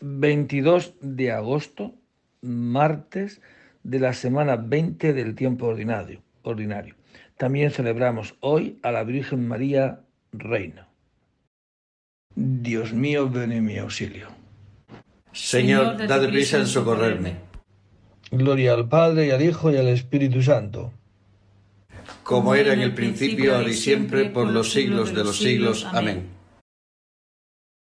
22 de agosto, martes de la semana 20 del tiempo ordinario. ordinario. También celebramos hoy a la Virgen María Reina. Dios mío, ven en mi auxilio. Señor, dad prisa en socorrerme. Gloria al Padre y al Hijo y al Espíritu Santo. Como era en el principio, ahora y siempre, por los siglos de los siglos. Amén.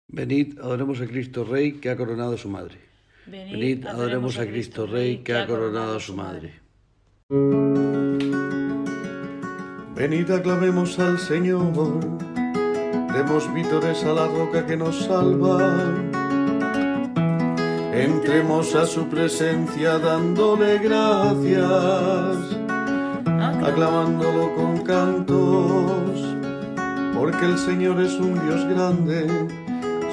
Venid, adoremos a Cristo Rey que ha coronado a su madre. Venid, adoremos a Cristo Rey que ha coronado a su madre. Venid, aclamemos al Señor, demos vítores a la roca que nos salva. Entremos a su presencia dándole gracias, aclamándolo con cantos, porque el Señor es un Dios grande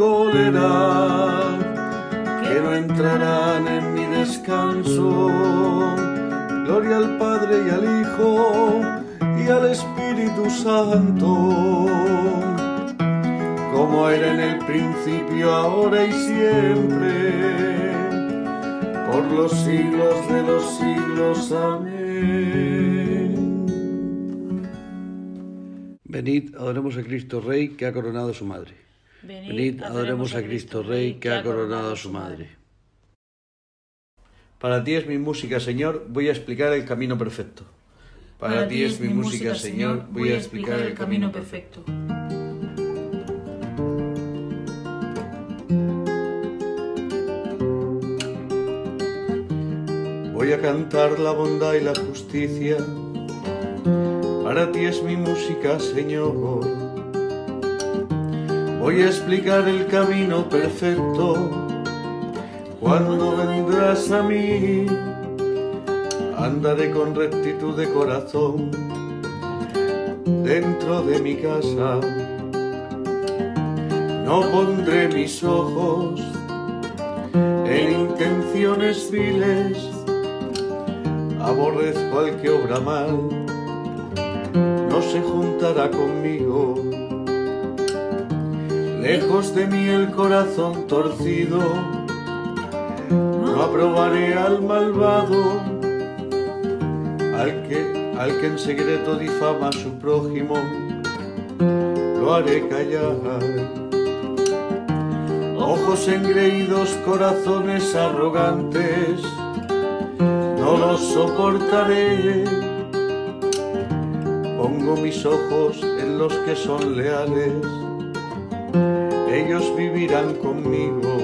que no entrarán en mi descanso. Gloria al Padre y al Hijo y al Espíritu Santo, como era en el principio, ahora y siempre, por los siglos de los siglos. Amén. Venid, adoremos a Cristo Rey que ha coronado a su madre. Venid, adoremos a Cristo Rey que ha coronado a su madre. Para ti es mi música, Señor, voy a explicar el camino perfecto. Para ti es mi música, Señor, voy a explicar el camino perfecto. Voy a cantar la bondad y la justicia para ti es mi música, Señor. Voy a explicar el camino perfecto cuando vendrás a mí. Andaré con rectitud de corazón dentro de mi casa. No pondré mis ojos en intenciones viles. Aborrezco al que obra mal no se juntará conmigo. Lejos de mí el corazón torcido, no aprobaré al malvado, al que, al que en secreto difama a su prójimo, lo haré callar. Ojos engreídos, corazones arrogantes, no los soportaré. Pongo mis ojos en los que son leales, ellos vivirán conmigo.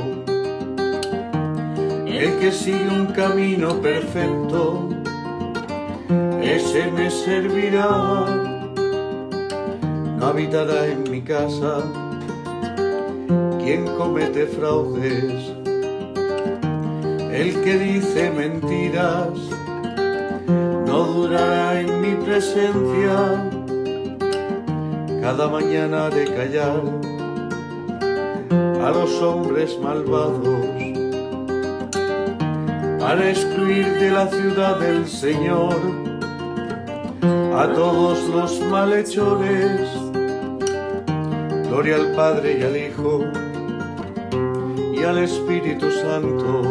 El que sigue un camino perfecto, ese me servirá. No habitará en mi casa quien comete fraudes, el que dice mentiras no durará en mi presencia. Cada mañana de callar a los hombres malvados. para excluir de la ciudad del Señor a todos los malhechores. Gloria al Padre y al Hijo y al Espíritu Santo,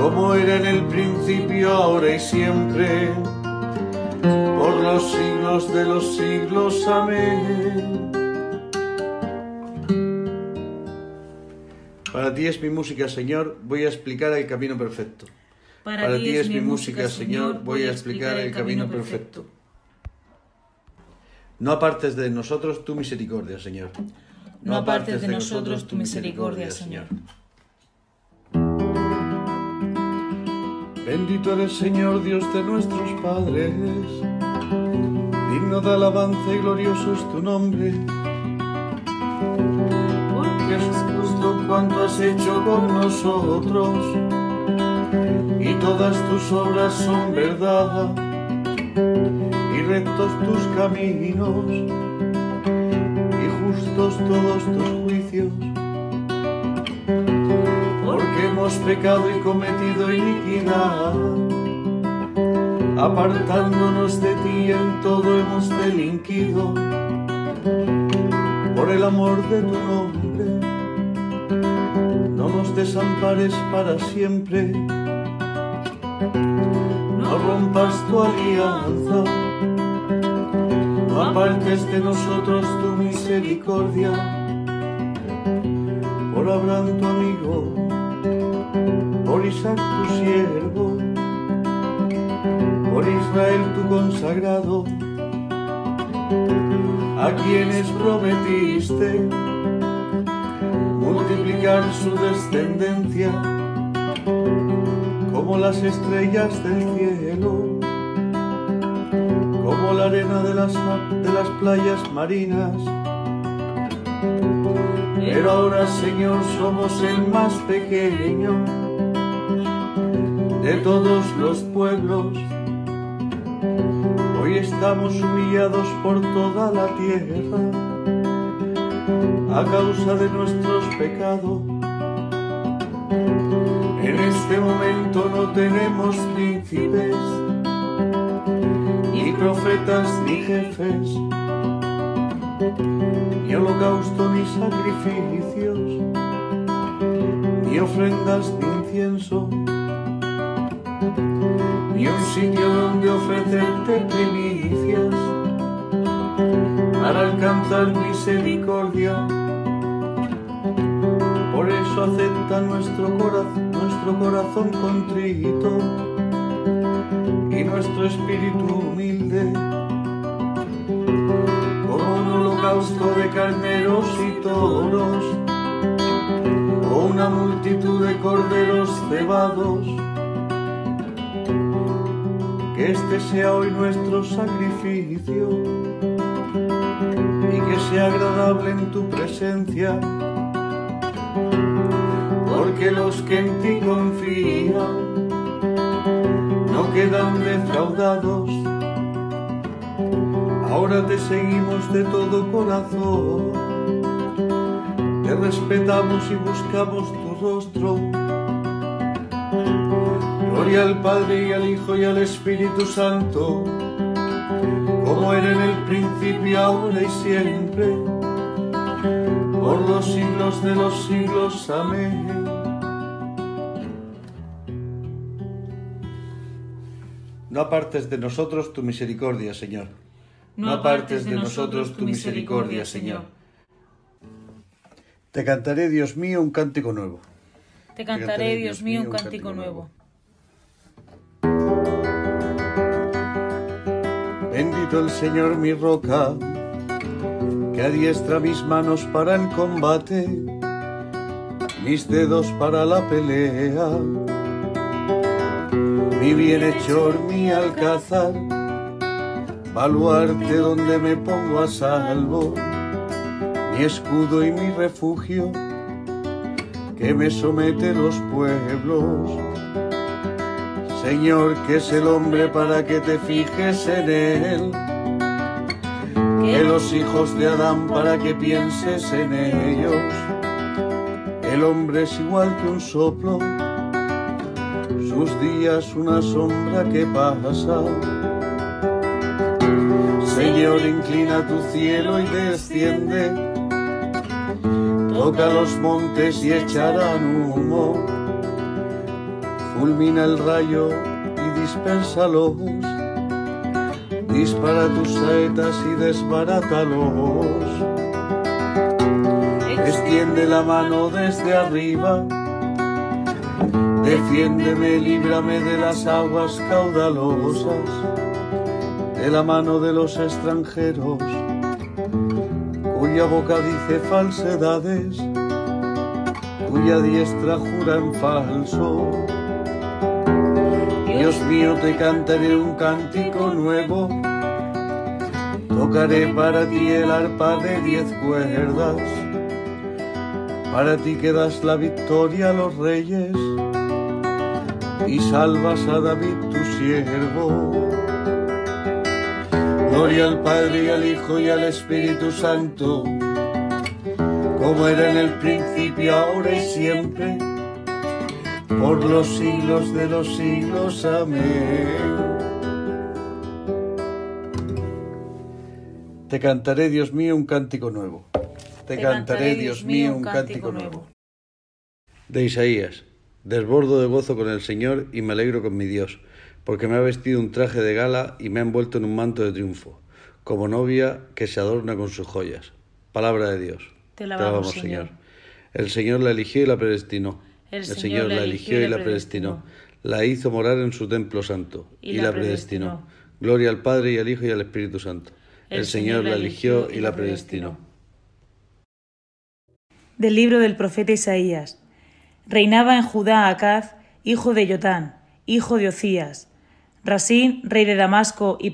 como era en el principio, ahora y siempre, por los siglos de los siglos. Amén. Para ti es mi música, Señor, voy a explicar el camino perfecto. Para, ti es mi música, Señor, voy a explicar el camino perfecto. No apartes de nosotros tu misericordia, Señor. No apartes de nosotros tu misericordia, Señor. Bendito eres, Señor, Dios de nuestros padres. Digno de alabanza y glorioso es tu nombre cuanto has hecho con nosotros. Y todas tus obras son verdad. Y rectos tus caminos. Y justos todos tus juicios. Porque hemos pecado y cometido iniquidad. Apartándonos de ti en todo hemos delinquido. Por el amor de tu nombre no nos desampares para siempre, no rompas tu alianza, no apartes de nosotros tu misericordia, por Abraham tu amigo, por Isaac tu siervo, por Israel tu consagrado, a quienes prometiste su descendencia como las estrellas del cielo, como la arena de las, de las playas marinas. Pero ahora, Señor, somos el más pequeño de todos los pueblos. Hoy estamos humillados por toda la tierra a causa de nuestros pecados. En este momento no tenemos príncipes, ni profetas, ni jefes, ni holocausto, ni sacrificios, ni ofrendas, ni incienso, ni un sitio donde ofrecerte primicias para alcanzar misericordia. Acepta nuestro corazón, nuestro corazón contrito y nuestro espíritu humilde, como un holocausto de carneros y toros, o una multitud de corderos cebados. Que este sea hoy nuestro sacrificio sea agradable en tu presencia porque los que en ti confían no quedan defraudados. Ahora te seguimos de todo corazón, te respetamos y buscamos tu rostro. Gloria al Padre y al Hijo y al Espíritu Santo, como era en el principio, ahora y siempre, por los siglos de los siglos. Amén. No apartes de nosotros tu misericordia, Señor. No apartes de nosotros tu misericordia, Señor. Te cantaré, Dios mío, un cántico nuevo. Te cantaré, Dios mío, un cántico nuevo. Bendito el Señor, mi roca, que adiestra mis manos para el combate, mis dedos para la pelea mi bienhechor, mi alcázar, baluarte donde me pongo a salvo, mi escudo y mi refugio, que me somete los pueblos. Señor, que es el hombre para que te fijes en él, que los hijos de Adán para que pienses en ellos. El hombre es igual que un soplo sus días una sombra que pasa. Señor, inclina tu cielo y desciende, toca los montes y echarán humo, fulmina el rayo y dispersalos, dispara tus saetas y desbarátalos, extiende la mano desde arriba. Defiéndeme, líbrame de las aguas caudalosas, de la mano de los extranjeros, cuya boca dice falsedades, cuya diestra jura en falso. Dios mío, te cantaré un cántico nuevo, tocaré para ti el arpa de diez cuerdas, para ti que das la victoria a los reyes y salvas a David tu siervo. Gloria al Padre y al Hijo y al Espíritu Santo, como era en el principio, ahora y siempre, por los siglos de los siglos. Amén. Te cantaré, Dios mío, un cántico nuevo. Te, cantaré, Dios mío, un cántico nuevo. De Isaías. Desbordo de gozo con el Señor y me alegro con mi Dios, porque me ha vestido un traje de gala y me ha envuelto en un manto de triunfo, como novia que se adorna con sus joyas. Palabra de Dios. Te alabamos, Señor. El Señor la eligió y la predestinó. El, Señor, la eligió y la predestinó. La hizo morar en su templo santo y, la predestinó. Gloria al Padre y al Hijo y al Espíritu Santo. El, Señor la eligió y la predestinó. Del libro del profeta Isaías. Reinaba en Judá Acaz, hijo de Yotán, hijo de Ocías. Rasín, rey de Damasco, y,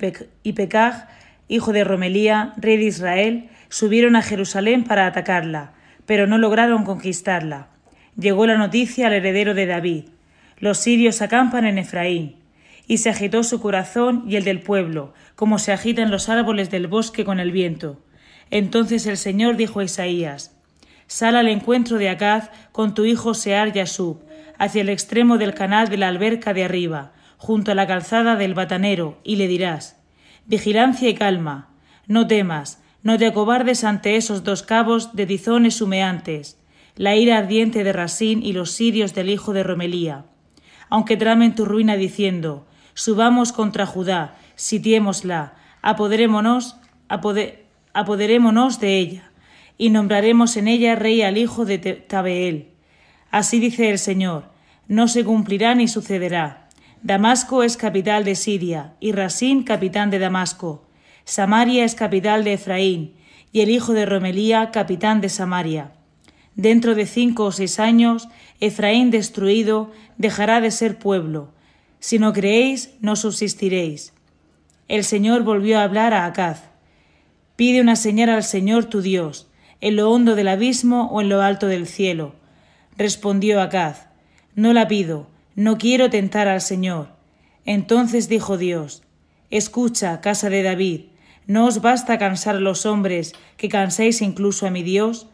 Pecaj, hijo de Romelía, rey de Israel, subieron a Jerusalén para atacarla, pero no lograron conquistarla. Llegó la noticia al heredero de David. Los sirios acampan en Efraín. Y se agitó su corazón y el del pueblo, como se agitan los árboles del bosque con el viento. Entonces el Señor dijo a Isaías, Sal al encuentro de Acaz con tu hijo Sear Yasub, hacia el extremo del canal de la alberca de arriba, junto a la calzada del batanero, y le dirás Vigilancia y calma. No temas, no te acobardes ante esos dos cabos de tizones humeantes, la ira ardiente de Rasín y los sirios del hijo de Romelía. Aunque tramen tu ruina diciendo Subamos contra Judá, sitiémosla, apoderémonos, apoderémonos de ella y nombraremos en ella rey al hijo de Tabeel. Así dice el Señor, no se cumplirá ni sucederá. Damasco es capital de Siria, y Rasín capitán de Damasco. Samaria es capital de Efraín, y el hijo de Romelía capitán de Samaria. Dentro de cinco o seis años, Efraín destruido dejará de ser pueblo. Si no creéis, no subsistiréis. El Señor volvió a hablar a Acaz. Pide una señal al Señor tu Dios en lo hondo del abismo o en lo alto del cielo. Respondió Acaz, No la pido, no quiero tentar al Señor. Entonces dijo Dios, Escucha, casa de David, ¿no os basta cansar a los hombres, que canséis incluso a mi Dios?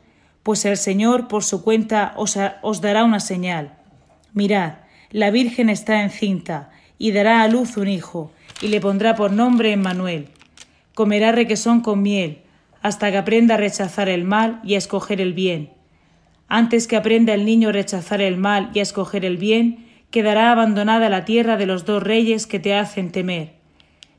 Pues el Señor por su cuenta os, os dará una señal. Mirad, la Virgen está encinta, y dará a luz un hijo, y le pondrá por nombre Emmanuel. Comerá requesón con miel, hasta que aprenda a rechazar el mal y a escoger el bien. Antes que aprenda el niño a rechazar el mal y a escoger el bien, quedará abandonada la tierra de los dos reyes que te hacen temer.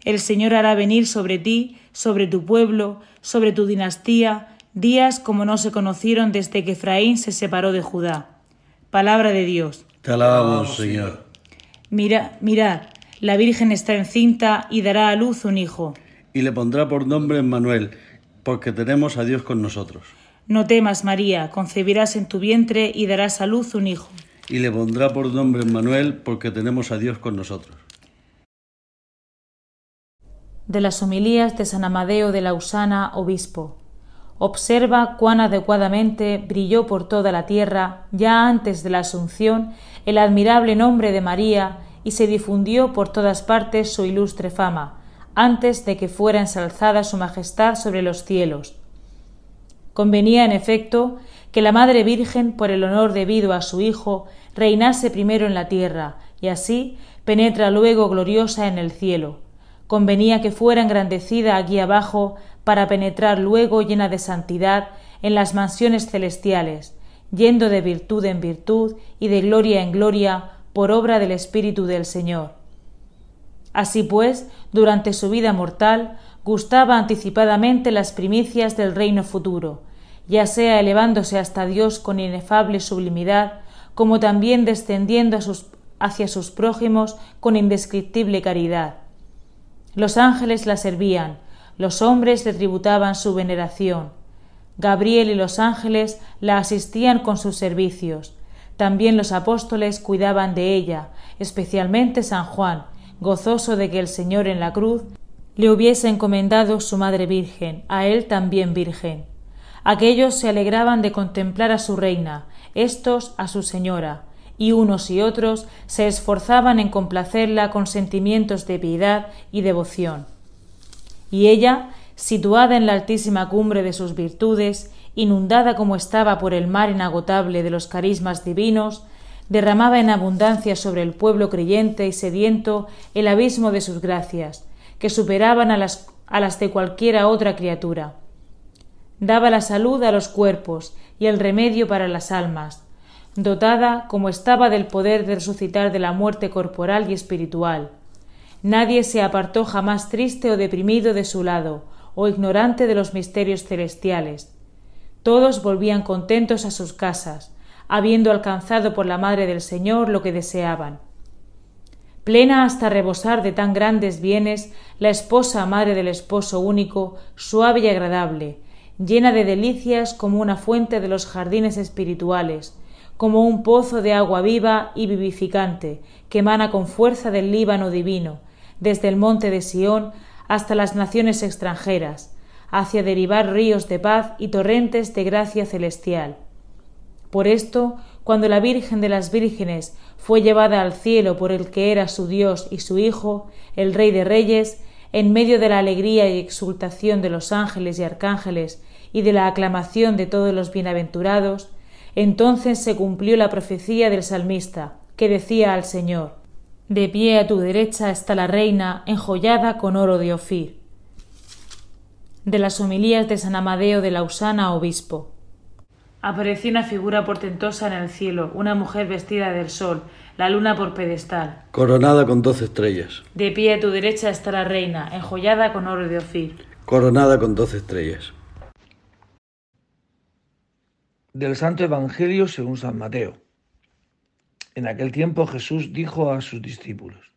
El Señor hará venir sobre ti, sobre tu pueblo, sobre tu dinastía, días como no se conocieron desde que Efraín se separó de Judá. Palabra de Dios. Te alabamos, Señor. Mira, mirad, la Virgen está encinta y dará a luz un hijo. Y le pondrá por nombre Emmanuel porque tenemos a Dios con nosotros. No temas, María, concebirás en tu vientre y darás a luz un hijo. Y le pondrá por nombre Manuel, porque tenemos a Dios con nosotros. De las homilías de San Amadeo de Lausana, obispo. Observa cuán adecuadamente brilló por toda la tierra, ya antes de la Asunción, el admirable nombre de María, y se difundió por todas partes su ilustre fama, antes de que fuera ensalzada su majestad sobre los cielos. Convenía, en efecto, que la Madre Virgen, por el honor debido a su Hijo, reinase primero en la tierra, y así penetra luego gloriosa en el cielo. Convenía que fuera engrandecida aquí abajo para penetrar luego llena de santidad en las mansiones celestiales, yendo de virtud en virtud y de gloria en gloria por obra del Espíritu del Señor. Así pues, durante su vida mortal, gustaba anticipadamente las primicias del reino futuro, ya sea elevándose hasta Dios con inefable sublimidad, como también descendiendo hacia sus prójimos con indescriptible caridad. Los ángeles la servían, los hombres le tributaban su veneración, Gabriel y los ángeles la asistían con sus servicios. También los apóstoles cuidaban de ella, especialmente San Juan, gozoso de que el Señor en la cruz le hubiese encomendado su Madre Virgen, a él también Virgen. Aquellos se alegraban de contemplar a su reina, éstos a su señora, y unos y otros se esforzaban en complacerla con sentimientos de piedad y devoción. Y ella situada en la altísima cumbre de sus virtudes, inundada como estaba por el mar inagotable de los carismas divinos, derramaba en abundancia sobre el pueblo creyente y sediento el abismo de sus gracias, que superaban a las, a las de cualquiera otra criatura. Daba la salud a los cuerpos y el remedio para las almas, dotada como estaba del poder de resucitar de la muerte corporal y espiritual. Nadie se apartó jamás triste o deprimido de su lado, o ignorante de los misterios celestiales. Todos volvían contentos a sus casas, habiendo alcanzado por la Madre del Señor lo que deseaban. Plena hasta rebosar de tan grandes bienes, la esposa madre del esposo único, suave y agradable, llena de delicias como una fuente de los jardines espirituales, como un pozo de agua viva y vivificante, que emana con fuerza del Líbano divino, desde el monte de Sión hasta las naciones extranjeras, hacia derivar ríos de paz y torrentes de gracia celestial. Por esto, cuando la Virgen de las Vírgenes fue llevada al cielo por el que era su Dios y su Hijo, el Rey de Reyes, en medio de la alegría y exultación de los ángeles y arcángeles y de la aclamación de todos los bienaventurados, entonces se cumplió la profecía del salmista, que decía al Señor de pie a tu derecha está la reina enjollada con oro de Ofir. De las homilías de San Amadeo de Lausana, obispo. Apareció una figura portentosa en el cielo, una mujer vestida del sol, la luna por pedestal. Coronada con doce estrellas. De pie a tu derecha está la reina, enjollada con oro de Ofir. Coronada con doce estrellas. Del Santo Evangelio según San Mateo. En aquel tiempo Jesús dijo a sus discípulos,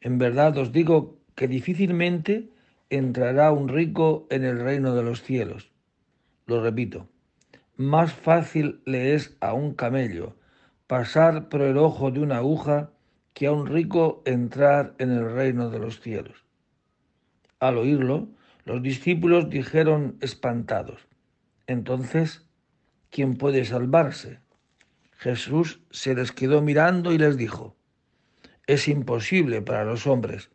En verdad os digo que difícilmente entrará un rico en el reino de los cielos. Lo repito, más fácil le es a un camello pasar por el ojo de una aguja que a un rico entrar en el reino de los cielos. Al oírlo, los discípulos dijeron espantados, entonces, ¿quién puede salvarse? Jesús se les quedó mirando y les dijo, es imposible para los hombres,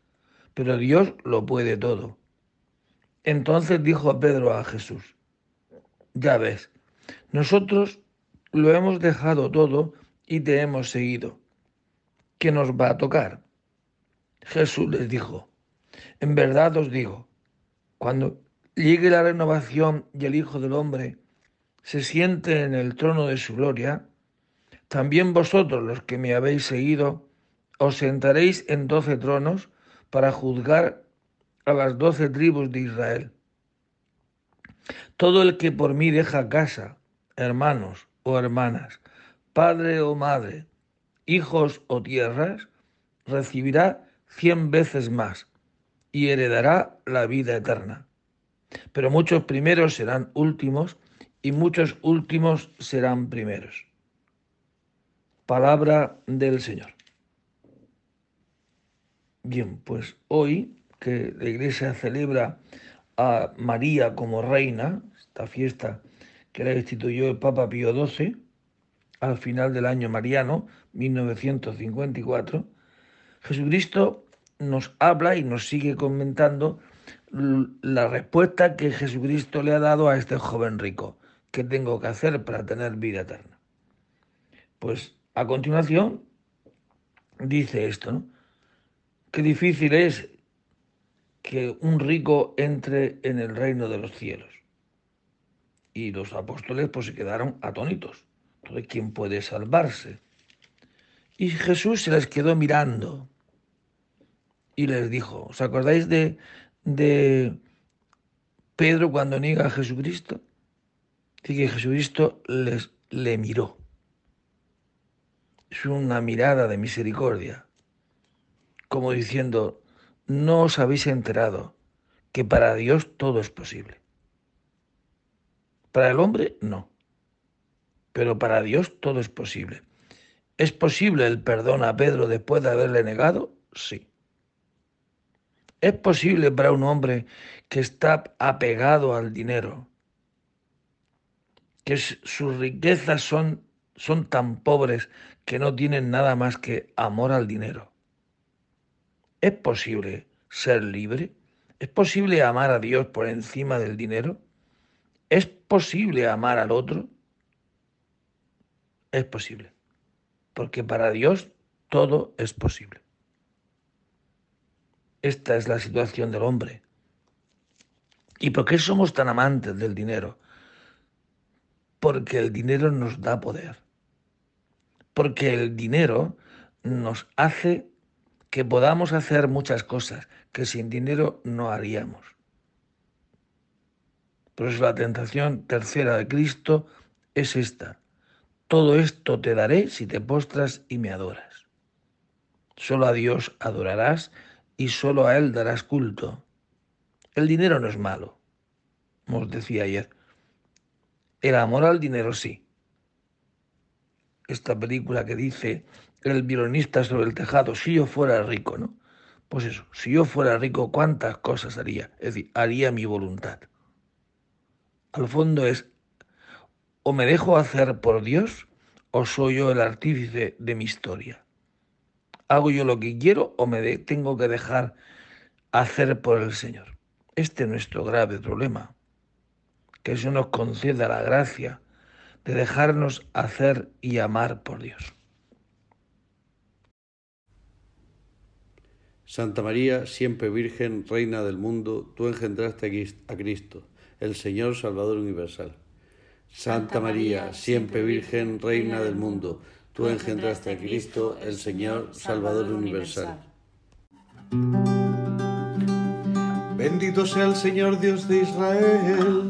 pero Dios lo puede todo. Entonces dijo Pedro a Jesús, ya ves, nosotros lo hemos dejado todo y te hemos seguido. ¿Qué nos va a tocar? Jesús les dijo, en verdad os digo, cuando llegue la renovación y el Hijo del Hombre se siente en el trono de su gloria, también vosotros los que me habéis seguido, os sentaréis en doce tronos para juzgar a las doce tribus de Israel. Todo el que por mí deja casa, hermanos o hermanas, padre o madre, hijos o tierras, recibirá cien veces más y heredará la vida eterna. Pero muchos primeros serán últimos y muchos últimos serán primeros. Palabra del Señor. Bien, pues hoy que la Iglesia celebra a María como reina, esta fiesta que la instituyó el Papa Pío XII al final del año mariano, 1954, Jesucristo nos habla y nos sigue comentando la respuesta que Jesucristo le ha dado a este joven rico. ¿Qué tengo que hacer para tener vida eterna? Pues a continuación, dice esto, ¿no? Qué difícil es que un rico entre en el reino de los cielos. Y los apóstoles pues se quedaron atónitos. Entonces, ¿quién puede salvarse? Y Jesús se les quedó mirando y les dijo, ¿os acordáis de, de Pedro cuando niega a Jesucristo? Dice que Jesucristo les, le miró. Es una mirada de misericordia, como diciendo, no os habéis enterado que para Dios todo es posible. Para el hombre no, pero para Dios todo es posible. ¿Es posible el perdón a Pedro después de haberle negado? Sí. ¿Es posible para un hombre que está apegado al dinero, que sus riquezas son, son tan pobres que no tienen nada más que amor al dinero? ¿Es posible ser libre? ¿Es posible amar a Dios por encima del dinero? ¿Es posible amar al otro? Es posible, porque para Dios todo es posible. Esta es la situación del hombre. ¿Y por qué somos tan amantes del dinero? Porque el dinero nos da poder. Porque el dinero nos hace que podamos hacer muchas cosas que sin dinero no haríamos. Por eso la tentación tercera de Cristo es esta. Todo esto te daré si te postras y me adoras. Solo a Dios adorarás y solo a Él darás culto. El dinero no es malo, os decía ayer. El amor al dinero sí. Esta película que dice el violinista sobre el tejado, si yo fuera rico, ¿no? Pues eso, si yo fuera rico, ¿cuántas cosas haría? Es decir, haría mi voluntad. Al fondo es, o me dejo hacer por Dios, o soy yo el artífice de mi historia. ¿Hago yo lo que quiero o me tengo que dejar hacer por el Señor? Este es nuestro grave problema. Que eso nos conceda la gracia de dejarnos hacer y amar por Dios. Santa María, siempre Virgen, Reina del mundo, tú engendraste a Cristo, el Señor Salvador Universal. Santa María, siempre Virgen, Reina del mundo, tú engendraste a Cristo, el Señor Salvador Universal. Bendito sea el Señor Dios de Israel,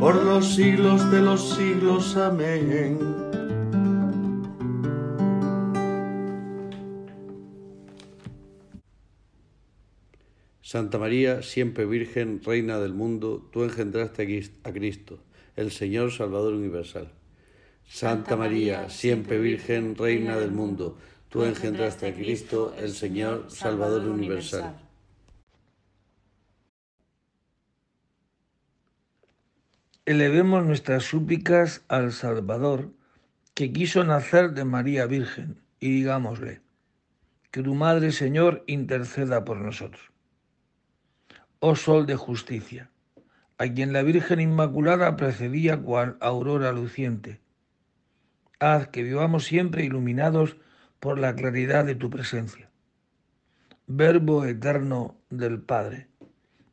por los siglos de los siglos. Amén. Santa María, siempre Virgen, Reina del mundo, tú engendraste a Cristo, el Señor Salvador universal. Santa María, siempre Virgen, Reina del mundo, tú engendraste a Cristo, el Señor Salvador universal. Elevemos nuestras súplicas al Salvador, que quiso nacer de María Virgen, y digámosle, que tu Madre Señor interceda por nosotros oh sol de justicia, a quien la Virgen Inmaculada precedía cual aurora luciente. Haz que vivamos siempre iluminados por la claridad de tu presencia. Verbo eterno del Padre,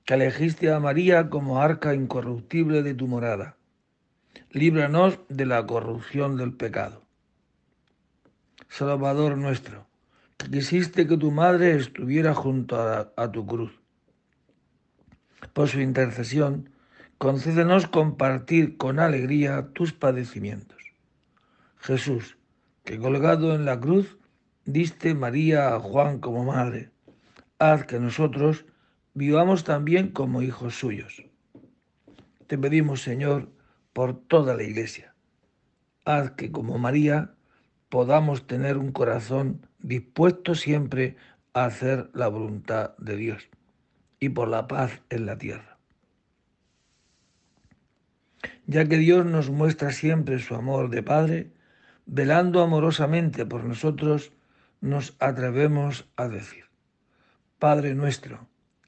que elegiste a María como arca incorruptible de tu morada. Líbranos de la corrupción del pecado. Salvador nuestro, quisiste que tu madre estuviera junto a, a tu cruz por su intercesión, concédenos compartir con alegría tus padecimientos. Jesús, que colgado en la cruz diste María a Juan como madre, haz que nosotros vivamos también como hijos suyos. Te pedimos, Señor, por toda la Iglesia. Haz que como María podamos tener un corazón dispuesto siempre a hacer la voluntad de Dios y por la paz en la tierra. Ya que Dios nos muestra siempre su amor de Padre, velando amorosamente por nosotros, nos atrevemos a decir, Padre nuestro,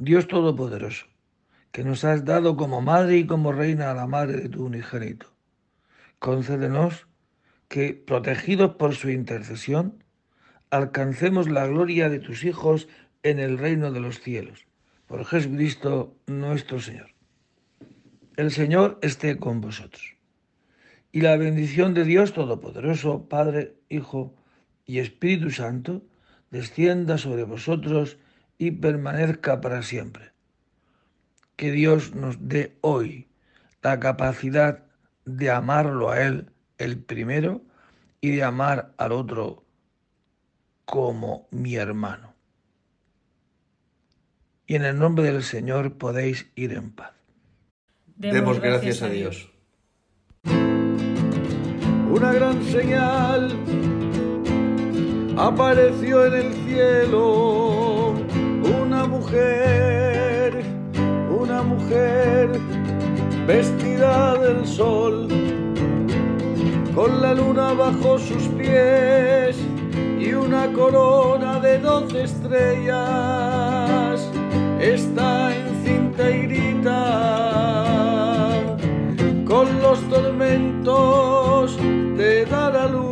Dios Todopoderoso, que nos has dado como madre y como reina a la madre de tu unigénito, concédenos que, protegidos por su intercesión, alcancemos la gloria de tus hijos en el reino de los cielos por Jesucristo nuestro Señor. El Señor esté con vosotros. Y la bendición de Dios Todopoderoso, Padre, Hijo y Espíritu Santo, descienda sobre vosotros y permanezca para siempre. Que Dios nos dé hoy la capacidad de amarlo a Él, el primero, y de amar al otro como mi hermano y en el nombre del Señor podéis ir en paz. Demos gracias a Dios. Una gran señal apareció en el cielo, una mujer vestida del sol, con la luna bajo sus pies y una corona de doce estrellas está encinta y grita con los tormentos de dar a luz